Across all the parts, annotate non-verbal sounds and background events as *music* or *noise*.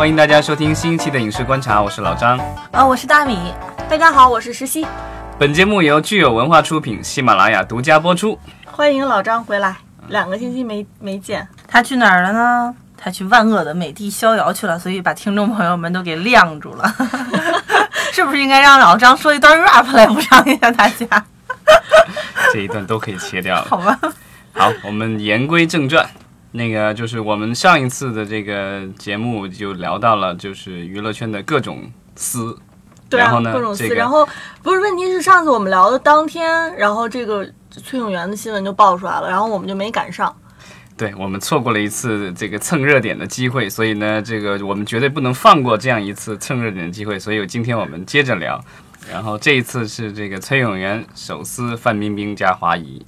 欢迎大家收听新一期的影视观察，我是老张。啊，我是大米。大家好，我是石溪。本节目由具有文化出品，喜马拉雅独家播出。欢迎老张回来，两个星期没没见，他去哪儿了呢？他去万恶的美的逍遥去了，所以把听众朋友们都给晾住了。*laughs* 是不是应该让老张说一段 rap 来补偿一下大家？*laughs* 这一段都可以切掉了。好吧。好，我们言归正传。那个就是我们上一次的这个节目就聊到了，就是娱乐圈的各种撕。对啊，各种撕。然后不是问题是上次我们聊的当天，然后这个崔永元的新闻就爆出来了，然后我们就没赶上。对我们错过了一次这个蹭热点的机会，所以呢，这个我们绝对不能放过这样一次蹭热点的机会。所以今天我们接着聊，然后这一次是这个崔永元手撕范冰冰加华谊。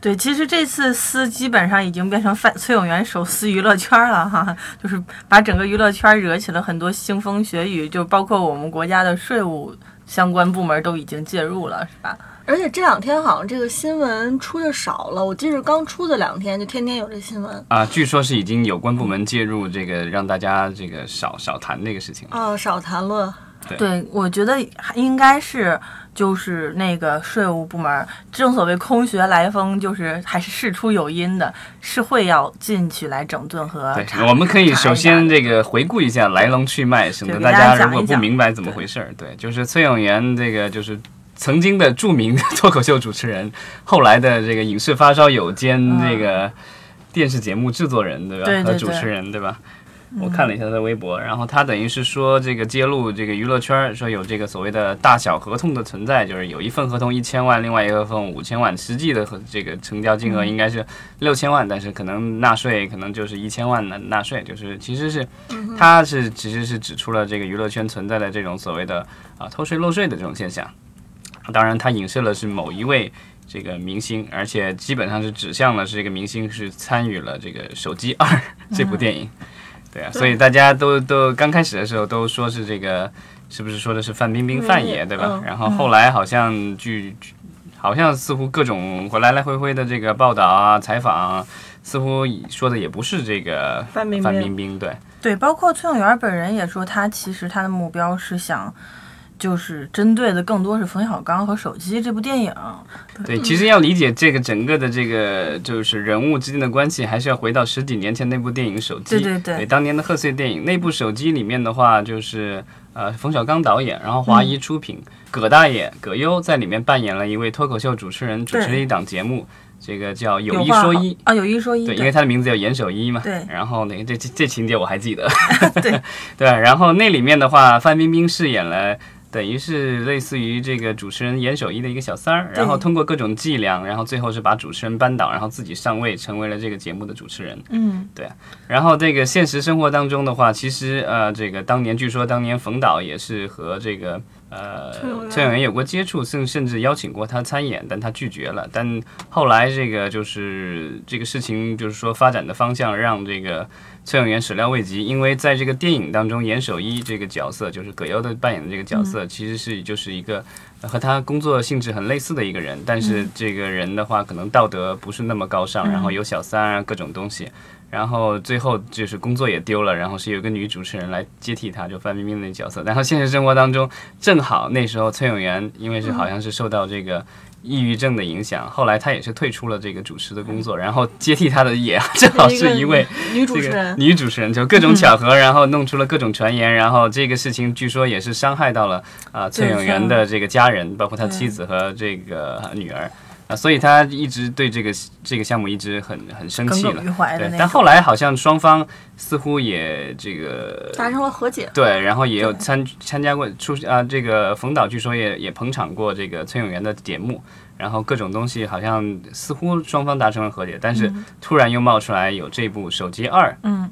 对，其实这次撕基本上已经变成范崔永元手撕娱乐圈了哈，就是把整个娱乐圈惹起了很多腥风血雨，就包括我们国家的税务相关部门都已经介入了，是吧？而且这两天好像这个新闻出的少了，我记得刚出的两天就天天有这新闻啊。据说是已经有关部门介入，这个让大家这个少少谈这个事情啊，少谈论。对，我觉得应该是。就是那个税务部门，正所谓空穴来风，就是还是事出有因的，是会要进去来整顿和。对，我们可以首先这个回顾一下来龙去脉，省得大家如果不明白怎么回事儿。对，就是崔永元这个就是曾经的著名的 *laughs* 脱口秀主持人，后来的这个影视发烧友兼这个电视节目制作人，对吧？和主持人，对吧？我看了一下他的微博，然后他等于是说这个揭露这个娱乐圈说有这个所谓的大小合同的存在，就是有一份合同一千万，另外一个合同五千万，实际的和这个成交金额应该是六千万，但是可能纳税可能就是一千万的纳税，就是其实是他是其实是指出了这个娱乐圈存在的这种所谓的啊偷税漏税的这种现象。当然，他影射了是某一位这个明星，而且基本上是指向了是这个明星是参与了这个《手机二 *laughs*》这部电影。对啊，所以大家都都刚开始的时候都说是这个，是不是说的是范冰冰范爷对吧？然后后来好像据，好像似乎各种来来回回的这个报道啊、采访，似乎说的也不是这个范冰冰。对对，包括崔永元本人也说，他其实他的目标是想。就是针对的更多是冯小刚和手机这部电影。对，其实要理解这个整个的这个就是人物之间的关系，还是要回到十几年前那部电影《手机》。对对对。当年的贺岁电影那部《手机》里面的话，就是呃冯小刚导演，然后华谊出品，葛大爷葛优在里面扮演了一位脱口秀主持人，主持了一档节目，这个叫有一说一啊，有一说一。对，因为他的名字叫严守一嘛。对。然后那个这这这情节我还记得。*laughs* 对 *laughs* 对。然后那里面的话，范冰冰饰演了。等于是类似于这个主持人严守一的一个小三儿，然后通过各种伎俩，然后最后是把主持人扳倒，然后自己上位，成为了这个节目的主持人。嗯，对。然后这个现实生活当中的话，其实呃，这个当年据说当年冯导也是和这个呃崔永元有过接触，甚甚至邀请过他参演，但他拒绝了。但后来这个就是这个事情就是说发展的方向让这个。崔永元始料未及，因为在这个电影当中，严守一这个角色就是葛优的扮演的这个角色，其实是就是一个和他工作性质很类似的一个人，但是这个人的话可能道德不是那么高尚，然后有小三啊各种东西，然后最后就是工作也丢了，然后是有个女主持人来接替他，就范冰冰那角色，然后现实生活当中正好那时候崔永元因为是好像是受到这个。抑郁症的影响，后来他也是退出了这个主持的工作，然后接替他的也 *laughs* 正好是一位女主持人，女主持人就各种巧合，然后弄出了各种传言，然后这个事情据说也是伤害到了啊崔永元的这个家人，包括他妻子和这个女儿。啊，所以他一直对这个这个项目一直很很生气了，对。但后来好像双方似乎也这个达成了和解，对。然后也有参参加过出啊，这个冯导据说也也捧场过这个崔永元的节目，然后各种东西好像似乎双方达成了和解，但是突然又冒出来有这部《手机二》，嗯，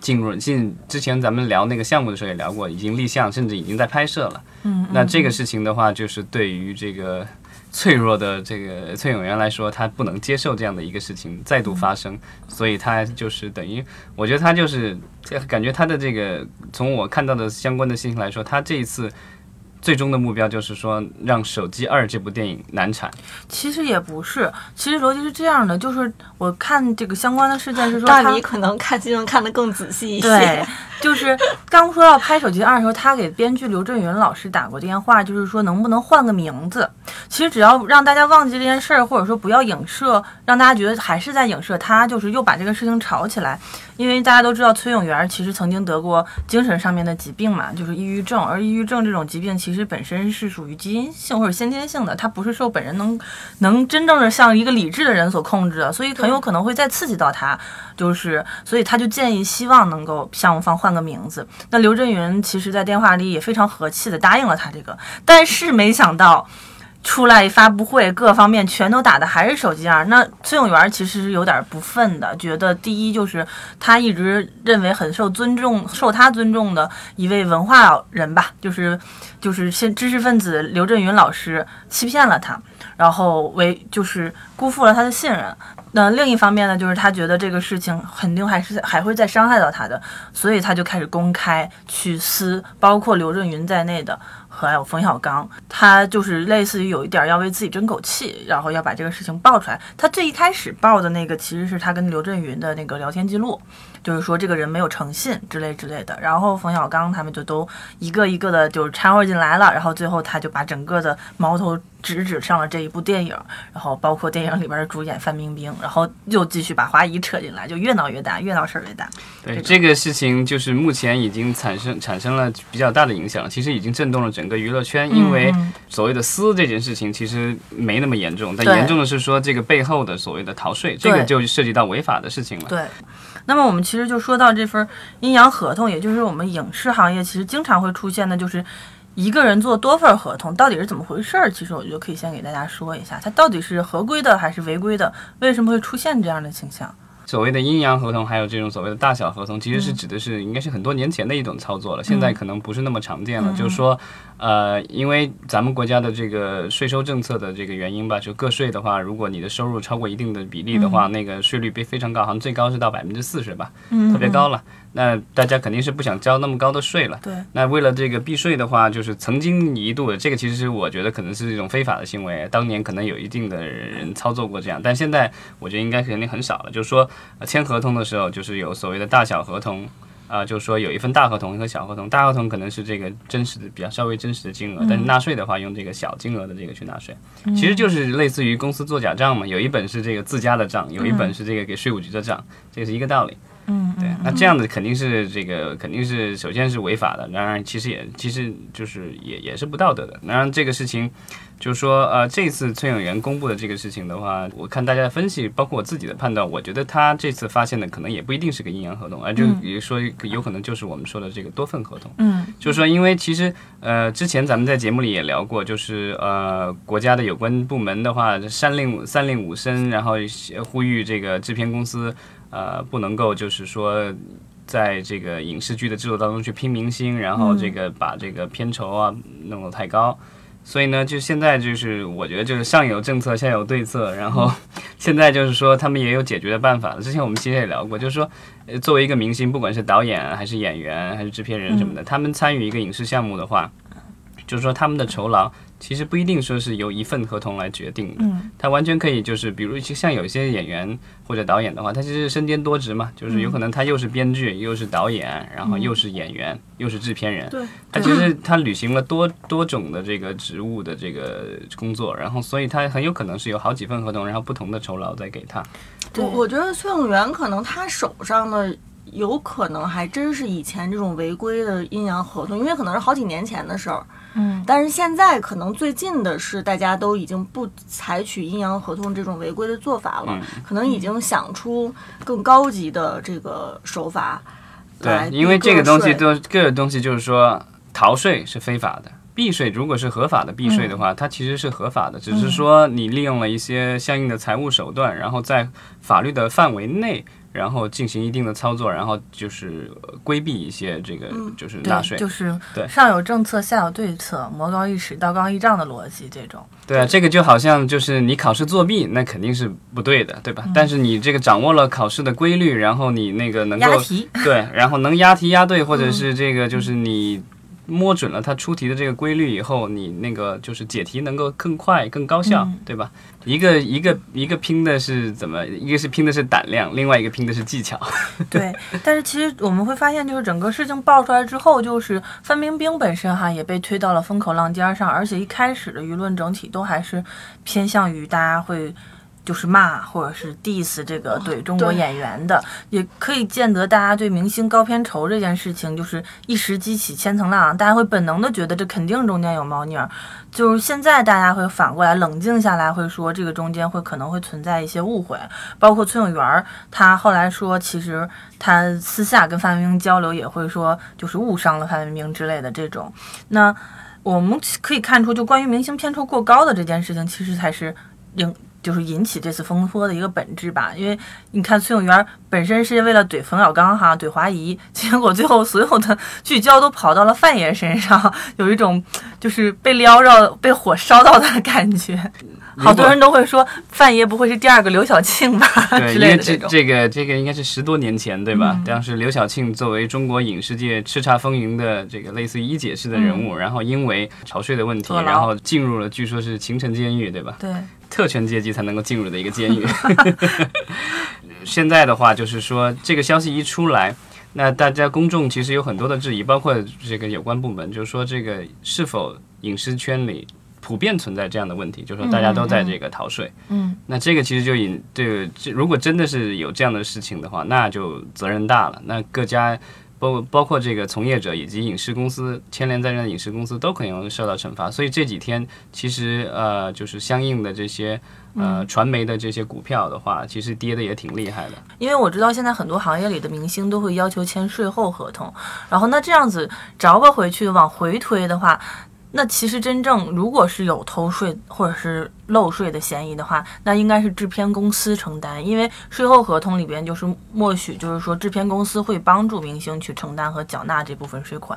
进入进之前咱们聊那个项目的时候也聊过，已经立项，甚至已经在拍摄了，嗯。那这个事情的话，就是对于这个。脆弱的这个崔永元来说，他不能接受这样的一个事情再度发生，所以他就是等于，我觉得他就是感觉他的这个，从我看到的相关的信息来说，他这一次最终的目标就是说，让《手机二》这部电影难产。其实也不是，其实逻辑是这样的，就是我看这个相关的事件是说，那你可能看新闻看得更仔细一些。对，就是刚说要拍《手机二》的时候，他给编剧刘震云老师打过电话，就是说能不能换个名字。其实只要让大家忘记这件事儿，或者说不要影射，让大家觉得还是在影射他，就是又把这个事情炒起来。因为大家都知道崔永元其实曾经得过精神上面的疾病嘛，就是抑郁症，而抑郁症这种疾病其实本身是属于基因性或者先天性的，它不是受本人能能真正的像一个理智的人所控制的，所以很有可能会再刺激到他，就是所以他就建议希望能够项目方换个名字。那刘震云其实在电话里也非常和气的答应了他这个，但是没想到。出来发布会，各方面全都打的还是手机二。那崔永元其实是有点不忿的，觉得第一就是他一直认为很受尊重、受他尊重的一位文化人吧，就是就是先知识分子刘震云老师欺骗了他，然后为就是辜负了他的信任。那另一方面呢，就是他觉得这个事情肯定还是还会再伤害到他的，所以他就开始公开去撕，包括刘震云在内的。还有冯小刚，他就是类似于有一点要为自己争口气，然后要把这个事情爆出来。他最一开始爆的那个其实是他跟刘震云的那个聊天记录，就是说这个人没有诚信之类之类的。然后冯小刚他们就都一个一个的就掺和进来了，然后最后他就把整个的矛头。直指上了这一部电影，然后包括电影里边的主演范冰冰，然后又继续把华谊扯进来，就越闹越大，越闹事儿越大。对这个事情，就是目前已经产生产生了比较大的影响，其实已经震动了整个娱乐圈。因为所谓的撕这件事情其实没那么严重，但严重的是说这个背后的所谓的逃税，这个就涉及到违法的事情了。对。那么我们其实就说到这份阴阳合同，也就是我们影视行业其实经常会出现的，就是。一个人做多份合同到底是怎么回事儿？其实我觉得可以先给大家说一下，它到底是合规的还是违规的？为什么会出现这样的倾向？所谓的阴阳合同，还有这种所谓的大小合同，其实是指的是应该是很多年前的一种操作了，现在可能不是那么常见了。就是说，呃，因为咱们国家的这个税收政策的这个原因吧，就个税的话，如果你的收入超过一定的比例的话，那个税率被非常高，好像最高是到百分之四十吧，特别高了。那大家肯定是不想交那么高的税了。对。那为了这个避税的话，就是曾经一度，这个其实是我觉得可能是一种非法的行为。当年可能有一定的人操作过这样，但现在我觉得应该肯定很少了。就是说，签合同的时候，就是有所谓的大小合同，啊，就是说有一份大合同和小合同。大合同可能是这个真实的比较稍微真实的金额，但是纳税的话用这个小金额的这个去纳税，其实就是类似于公司做假账嘛。有一本是这个自家的账，有一本是这个给税务局的账，这是一个道理。嗯，对，那这样的肯定是这个肯定是首先是违法的，当然其实也其实就是也也是不道德的。当然这个事情，就是说呃这次崔永元公布的这个事情的话，我看大家的分析，包括我自己的判断，我觉得他这次发现的可能也不一定是个阴阳合同，而就比如说有可能就是我们说的这个多份合同。嗯，就是说因为其实呃之前咱们在节目里也聊过，就是呃国家的有关部门的话三令三令五申，然后呼吁这个制片公司。呃，不能够就是说，在这个影视剧的制作当中去拼明星，然后这个把这个片酬啊弄得太高，所以呢，就现在就是我觉得就是上有政策，下有对策，然后 *laughs* 现在就是说他们也有解决的办法了。之前我们其实也聊过，就是说，作为一个明星，不管是导演还是演员还是制片人什么的，他们参与一个影视项目的话，就是说他们的酬劳。其实不一定说是由一份合同来决定的，嗯，他完全可以就是，比如像有一些演员或者导演的话，他其实身兼多职嘛，就是有可能他又是编剧，又是导演，然后又是演员，又是制片人，对，他其实他履行了多多种的这个职务的这个工作，然后所以他很有可能是有好几份合同，然后不同的酬劳在给他。我我觉得崔永元可能他手上的有可能还真是以前这种违规的阴阳合同，因为可能是好几年前的事儿。嗯，但是现在可能最近的是，大家都已经不采取阴阳合同这种违规的做法了，可能已经想出更高级的这个手法。对，因为这个东西都，这个东西就是说，逃税是非法的，避税如果是合法的避税的话，它其实是合法的，只是说你利用了一些相应的财务手段，然后在法律的范围内。然后进行一定的操作，然后就是规避一些这个就是纳税，就是对。上有政策下有对策，魔高一尺道高一丈的逻辑这种。对啊，这个就好像就是你考试作弊，那肯定是不对的，对吧？但是你这个掌握了考试的规律，然后你那个能够对，然后能押题押对，或者是这个就是你摸准了它出题的这个规律以后，你那个就是解题能够更快、更高效，对吧？一个一个一个拼的是怎么？一个是拼的是胆量，另外一个拼的是技巧。*laughs* 对，但是其实我们会发现，就是整个事情爆出来之后，就是范冰冰本身哈也被推到了风口浪尖上，而且一开始的舆论整体都还是偏向于大家会。就是骂或者是 diss 这个对中国演员的，也可以见得大家对明星高片酬这件事情，就是一时激起千层浪，大家会本能的觉得这肯定中间有猫腻儿。就是现在大家会反过来冷静下来，会说这个中间会可能会存在一些误会，包括崔永元儿，他后来说其实他私下跟范冰冰交流也会说就是误伤了范冰冰之类的这种。那我们可以看出，就关于明星片酬过高的这件事情，其实才是令。就是引起这次风波的一个本质吧，因为你看崔永元本身是为了怼冯小刚哈，怼华谊，结果最后所有的聚焦都跑到了范爷身上，有一种就是被撩着、被火烧到的感觉。好多人都会说范爷不会是第二个刘晓庆吧？对，这个这个应该是十多年前对吧？当时刘晓庆作为中国影视界叱咤风云的这个类似于一姐式的人物，然后因为逃税的问题，然后进入了据说是秦城监狱对吧？对。特权阶级才能够进入的一个监狱。*laughs* 现在的话，就是说这个消息一出来，那大家公众其实有很多的质疑，包括这个有关部门，就是说这个是否影视圈里普遍存在这样的问题，就是说大家都在这个逃税。嗯，那这个其实就引这这如果真的是有这样的事情的话，那就责任大了。那各家。包包括这个从业者以及影视公司牵连在内的影视公司都可能受到惩罚，所以这几天其实呃就是相应的这些呃传媒的这些股票的话，其实跌的也挺厉害的。因为我知道现在很多行业里的明星都会要求签税后合同，然后那这样子着吧回去往回推的话，那其实真正如果是有偷税或者是。漏税的嫌疑的话，那应该是制片公司承担，因为税后合同里边就是默许，就是说制片公司会帮助明星去承担和缴纳这部分税款。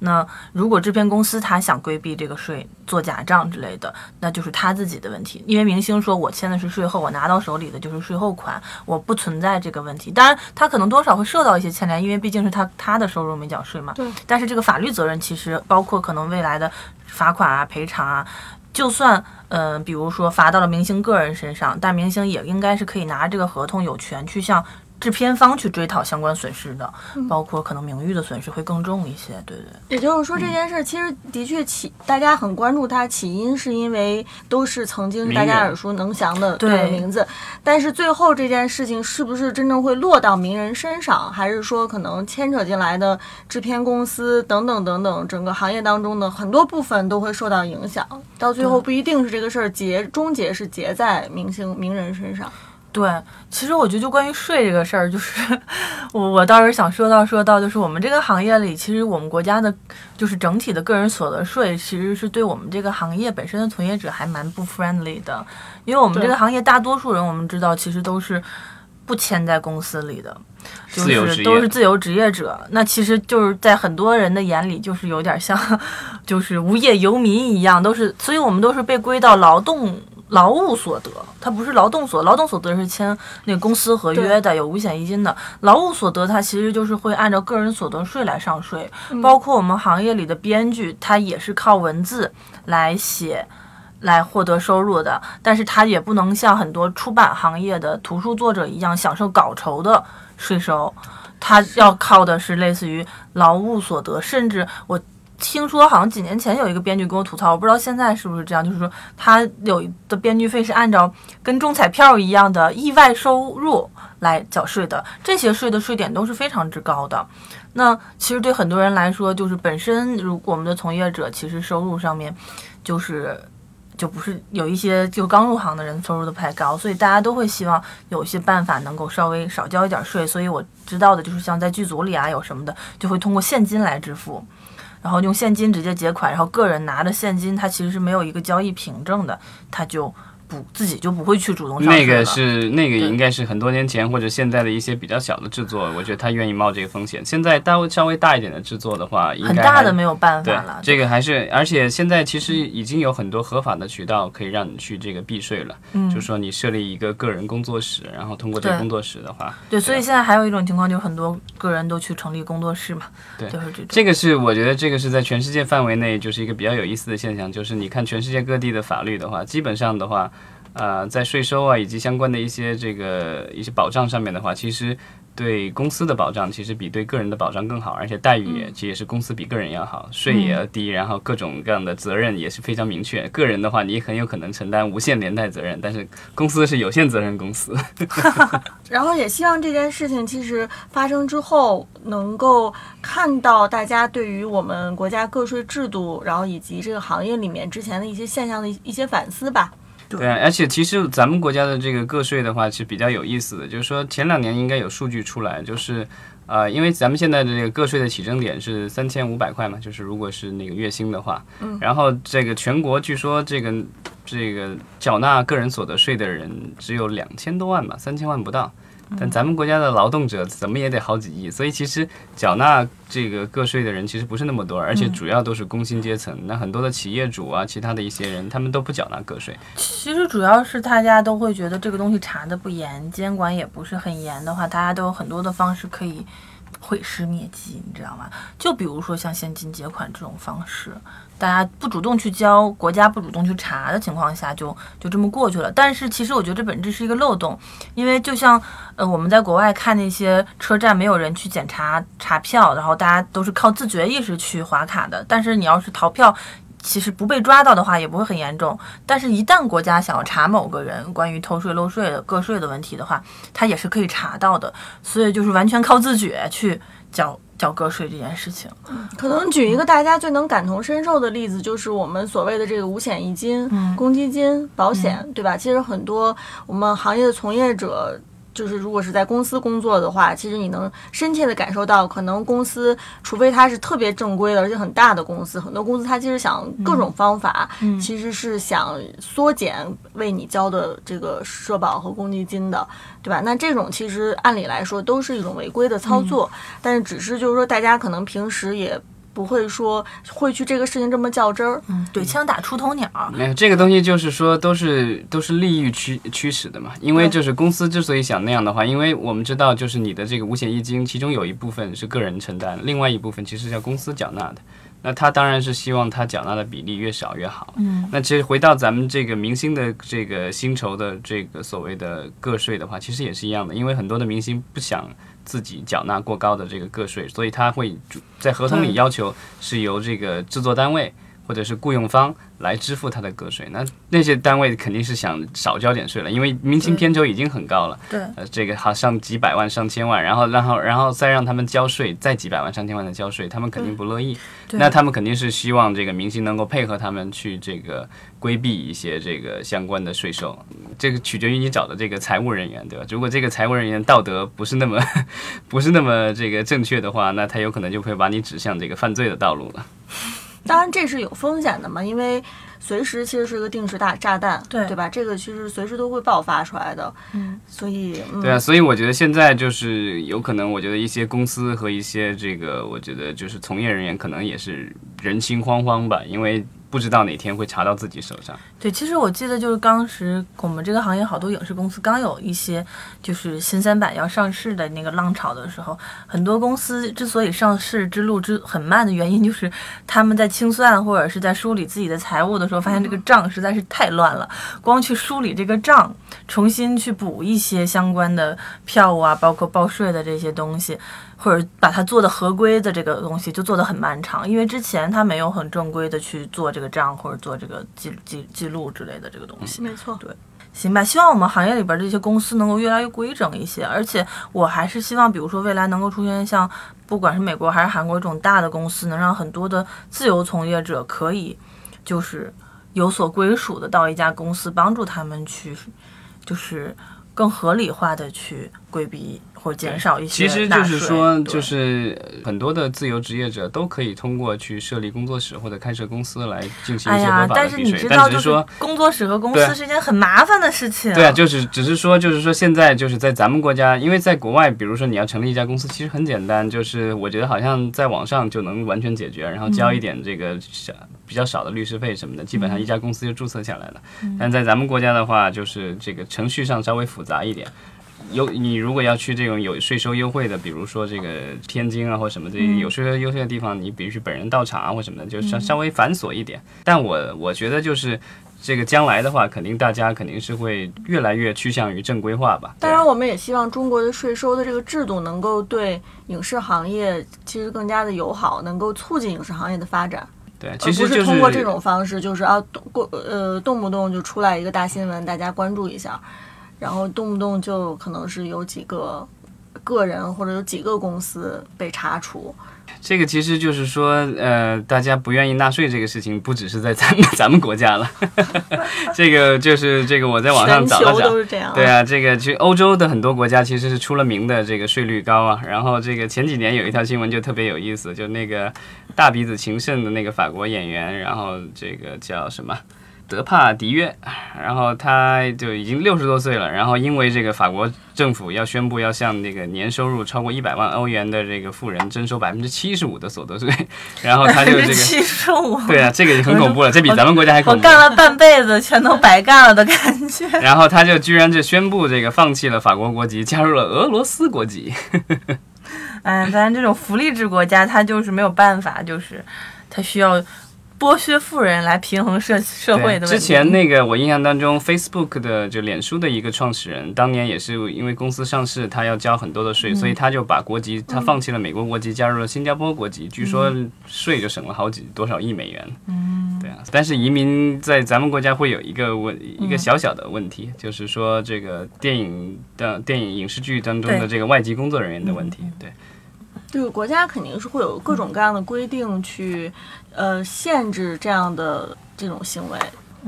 那如果制片公司他想规避这个税，做假账之类的，那就是他自己的问题。因为明星说我签的是税后，我拿到手里的就是税后款，我不存在这个问题。当然，他可能多少会受到一些牵连，因为毕竟是他他的收入没缴税嘛。对。但是这个法律责任其实包括可能未来的罚款啊、赔偿啊。就算，嗯，比如说罚到了明星个人身上，但明星也应该是可以拿这个合同，有权去向。制片方去追讨相关损失的，包括可能名誉的损失会更重一些。对对。也就是说，这件事其实的确起，大家很关注它起因，是因为都是曾经大家耳熟能详的对名字。但是最后这件事情是不是真正会落到名人身上，还是说可能牵扯进来的制片公司等等等等，整个行业当中的很多部分都会受到影响。到最后不一定是这个事儿结终结是结在明星名人身上。对，其实我觉得就关于税这个事儿，就是我我倒是想说到说到，就是我们这个行业里，其实我们国家的，就是整体的个人所得税，其实是对我们这个行业本身的从业者还蛮不 friendly 的，因为我们这个行业大多数人，我们知道其实都是不签在公司里的，就是都是自由职业者，那其实就是在很多人的眼里，就是有点像 *laughs* 就是无业游民一样，都是，所以我们都是被归到劳动。劳务所得，它不是劳动所，劳动所得是签那个公司合约的，有五险一金的。劳务所得，它其实就是会按照个人所得税来上税。包括我们行业里的编剧，他也是靠文字来写，来获得收入的。但是他也不能像很多出版行业的图书作者一样享受稿酬的税收，他要靠的是类似于劳务所得，甚至我。听说好像几年前有一个编剧跟我吐槽，我不知道现在是不是这样，就是说他有的编剧费是按照跟中彩票一样的意外收入来缴税的，这些税的税点都是非常之高的。那其实对很多人来说，就是本身如我们的从业者其实收入上面就是就不是有一些就刚入行的人收入都不太高，所以大家都会希望有一些办法能够稍微少交一点税。所以我知道的就是像在剧组里啊有什么的，就会通过现金来支付。然后用现金直接结款，然后个人拿着现金，他其实是没有一个交易凭证的，他就不自己就不会去主动那个是那个应该是很多年前或者现在的一些比较小的制作，我觉得他愿意冒这个风险。现在大稍微大一点的制作的话，很大的没有办法了。这个还是而且现在其实已经有很多合法的渠道可以让你去这个避税了。嗯，就是说你设立一个个人工作室，然后通过这个工作室的话，对，所以现在还有一种情况，就是很多个人都去成立工作室嘛。对，就是这这个是我觉得这个是在全世界范围内就是一个比较有意思的现象，就是你看全世界各地的法律的话，基本上的话。呃，在税收啊以及相关的一些这个一些保障上面的话，其实对公司的保障其实比对个人的保障更好，而且待遇也其实也是公司比个人要好，税也要低，然后各种各样的责任也是非常明确。个人的话，你很有可能承担无限连带责任，但是公司是有限责任公司。*laughs* *laughs* 然后也希望这件事情其实发生之后，能够看到大家对于我们国家个税制度，然后以及这个行业里面之前的一些现象的一些反思吧。对，而且其实咱们国家的这个个税的话，是比较有意思的。就是说前两年应该有数据出来，就是呃，因为咱们现在的这个个税的起征点是三千五百块嘛，就是如果是那个月薪的话，嗯，然后这个全国据说这个这个缴纳个人所得税的人只有两千多万吧，三千万不到。但咱们国家的劳动者怎么也得好几亿，所以其实缴纳这个个税的人其实不是那么多，而且主要都是工薪阶层。那很多的企业主啊，其他的一些人，他们都不缴纳个税。其实主要是大家都会觉得这个东西查的不严，监管也不是很严的话，大家都有很多的方式可以。毁尸灭迹，你知道吗？就比如说像现金结款这种方式，大家不主动去交，国家不主动去查的情况下，就就这么过去了。但是其实我觉得这本质是一个漏洞，因为就像呃我们在国外看那些车站没有人去检查查票，然后大家都是靠自觉意识去划卡的。但是你要是逃票。其实不被抓到的话也不会很严重，但是，一旦国家想要查某个人关于偷税漏税的个税的问题的话，他也是可以查到的。所以，就是完全靠自觉去缴缴个税这件事情。可能举一个大家最能感同身受的例子，就是我们所谓的这个五险一金、公积金、保险，对吧？其实很多我们行业的从业者。就是如果是在公司工作的话，其实你能深切的感受到，可能公司除非它是特别正规的，而且很大的公司，很多公司它其实想各种方法，其实是想缩减为你交的这个社保和公积金的，对吧？那这种其实按理来说都是一种违规的操作，但是只是就是说大家可能平时也。不会说会去这个事情这么较真儿，嗯，对，枪打出头鸟。没有这个东西，就是说都是都是利益驱驱使的嘛。因为就是公司之所以想那样的话，因为我们知道，就是你的这个五险一金，其中有一部分是个人承担，另外一部分其实叫公司缴纳的。那他当然是希望他缴纳的比例越少越好。嗯，那其实回到咱们这个明星的这个薪酬的这个所谓的个税的话，其实也是一样的，因为很多的明星不想。自己缴纳过高的这个个税，所以他会在合同里要求是由这个制作单位或者是雇佣方。来支付他的个税，那那些单位肯定是想少交点税了，因为明星片酬已经很高了，对，呃，这个好上几百万、上千万，然后，然后，然后再让他们交税，再几百万、上千万的交税，他们肯定不乐意。那他们肯定是希望这个明星能够配合他们去这个规避一些这个相关的税收，这个取决于你找的这个财务人员，对吧？如果这个财务人员道德不是那么 *laughs* 不是那么这个正确的话，那他有可能就会把你指向这个犯罪的道路了。当然，这是有风险的嘛，因为随时其实是一个定时大炸弹，对对吧？这个其实随时都会爆发出来的，嗯，所以对啊，所以我觉得现在就是有可能，我觉得一些公司和一些这个，我觉得就是从业人员可能也是人心惶惶吧，因为。不知道哪天会查到自己手上。对，其实我记得就是当时我们这个行业好多影视公司刚有一些就是新三板要上市的那个浪潮的时候，很多公司之所以上市之路之很慢的原因，就是他们在清算或者是在梳理自己的财务的时候，发现这个账实在是太乱了，光去梳理这个账，重新去补一些相关的票务啊，包括报税的这些东西。或者把它做的合规的这个东西就做得很漫长，因为之前他没有很正规的去做这个账或者做这个记记记录之类的这个东西。没错，对，行吧。希望我们行业里边这些公司能够越来越规整一些，而且我还是希望，比如说未来能够出现像不管是美国还是韩国这种大的公司，能让很多的自由从业者可以就是有所归属的到一家公司，帮助他们去就是更合理化的去规避。或减少一些。其实就是说，就是很多的自由职业者都可以通过去设立工作室或者开设公司来进行一些合法的避税。但是说，工作室和公司是一件很麻烦的事情。对啊，就是只是说，就是说现在就是在咱们国家，因为在国外，比如说你要成立一家公司，其实很简单，就是我觉得好像在网上就能完全解决，然后交一点这个小比较少的律师费什么的，基本上一家公司就注册下来了。但在咱们国家的话，就是这个程序上稍微复杂一点。有你如果要去这种有税收优惠的，比如说这个天津啊或什么这些有税收优惠的地方，你必须本人到场啊或什么的，就稍稍微繁琐一点。但我我觉得就是这个将来的话，肯定大家肯定是会越来越趋向于正规化吧。当然，我们也希望中国的税收的这个制度能够对影视行业其实更加的友好，能够促进影视行业的发展。对，其实是通过这种方式，就是啊动过呃动不动就出来一个大新闻，大家关注一下。然后动不动就可能是有几个个人或者有几个公司被查处，这个其实就是说，呃，大家不愿意纳税这个事情，不只是在咱们咱们国家了。*laughs* 这个就是这个我在网上找了找，对啊，这个其实欧洲的很多国家其实是出了名的这个税率高啊。然后这个前几年有一条新闻就特别有意思，就那个大鼻子情圣的那个法国演员，然后这个叫什么？德帕迪约，然后他就已经六十多岁了，然后因为这个法国政府要宣布要向那个年收入超过一百万欧元的这个富人征收百分之七十五的所得税，*laughs* 然后他就这个七十五，对啊，这个很恐怖了，这比咱们国家还恐怖。我干了半辈子，全都白干了的感觉。*laughs* 然后他就居然就宣布这个放弃了法国国籍，加入了俄罗斯国籍。嗯，咱这种福利制国家，他就是没有办法，就是他需要。剥削富人来平衡社社会的。之前那个我印象当中，Facebook 的就脸书的一个创始人，当年也是因为公司上市，他要交很多的税，所以他就把国籍，他放弃了美国国籍，加入了新加坡国籍，据说税就省了好几多少亿美元。嗯，对啊。但是移民在咱们国家会有一个问，一个小小的问题，就是说这个电影的电影影视剧当中的这个外籍工作人员的问题。对。这个国家肯定是会有各种各样的规定去，呃，限制这样的这种行为。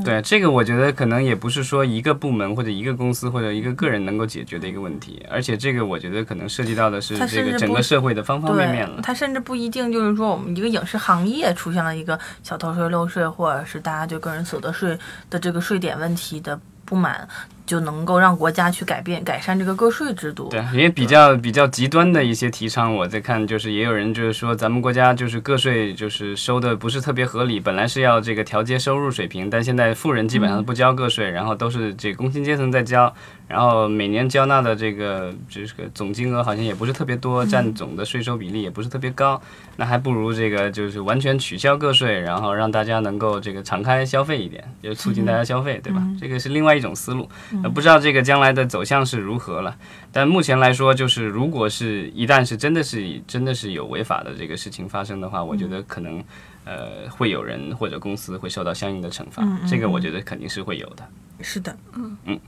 对，这个我觉得可能也不是说一个部门或者一个公司或者一个个人能够解决的一个问题，而且这个我觉得可能涉及到的是这个整个社会的方方面面了。它甚至不一定就是说我们一个影视行业出现了一个小偷税漏税，或者是大家对个人所得税的这个税点问题的不满。就能够让国家去改变、改善这个个税制度。对，也比较比较极端的一些提倡，我在看，就是也有人就是说，咱们国家就是个税就是收的不是特别合理，本来是要这个调节收入水平，但现在富人基本上不交个税，然后都是这工薪阶层在交。然后每年交纳的这个这个总金额好像也不是特别多，占总的税收比例也不是特别高，那还不如这个就是完全取消个税，然后让大家能够这个敞开消费一点，就促进大家消费，对吧？这个是另外一种思路。不知道这个将来的走向是如何了，但目前来说，就是如果是一旦是真的是真的是有违法的这个事情发生的话，我觉得可能呃会有人或者公司会受到相应的惩罚，这个我觉得肯定是会有的。是的，嗯。嗯。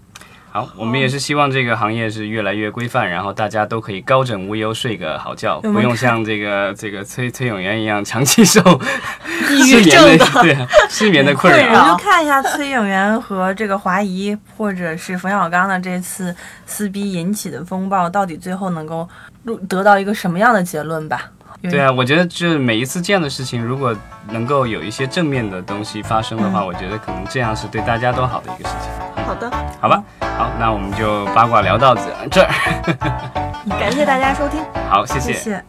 好，我们也是希望这个行业是越来越规范，然后大家都可以高枕无忧睡个好觉，不用像这个这个崔崔永元一样长期受 *laughs* 失眠的 *laughs* 对失眠的困扰。我们就看一下崔永元和这个华谊或者是冯小刚的这次撕逼引起的风暴，到底最后能够得到一个什么样的结论吧。对啊，我觉得就是每一次这样的事情，如果能够有一些正面的东西发生的话，我觉得可能这样是对大家都好的一个事情。好的，好吧，好，那我们就八卦聊到这这儿。*laughs* 感谢大家收听，好，谢谢。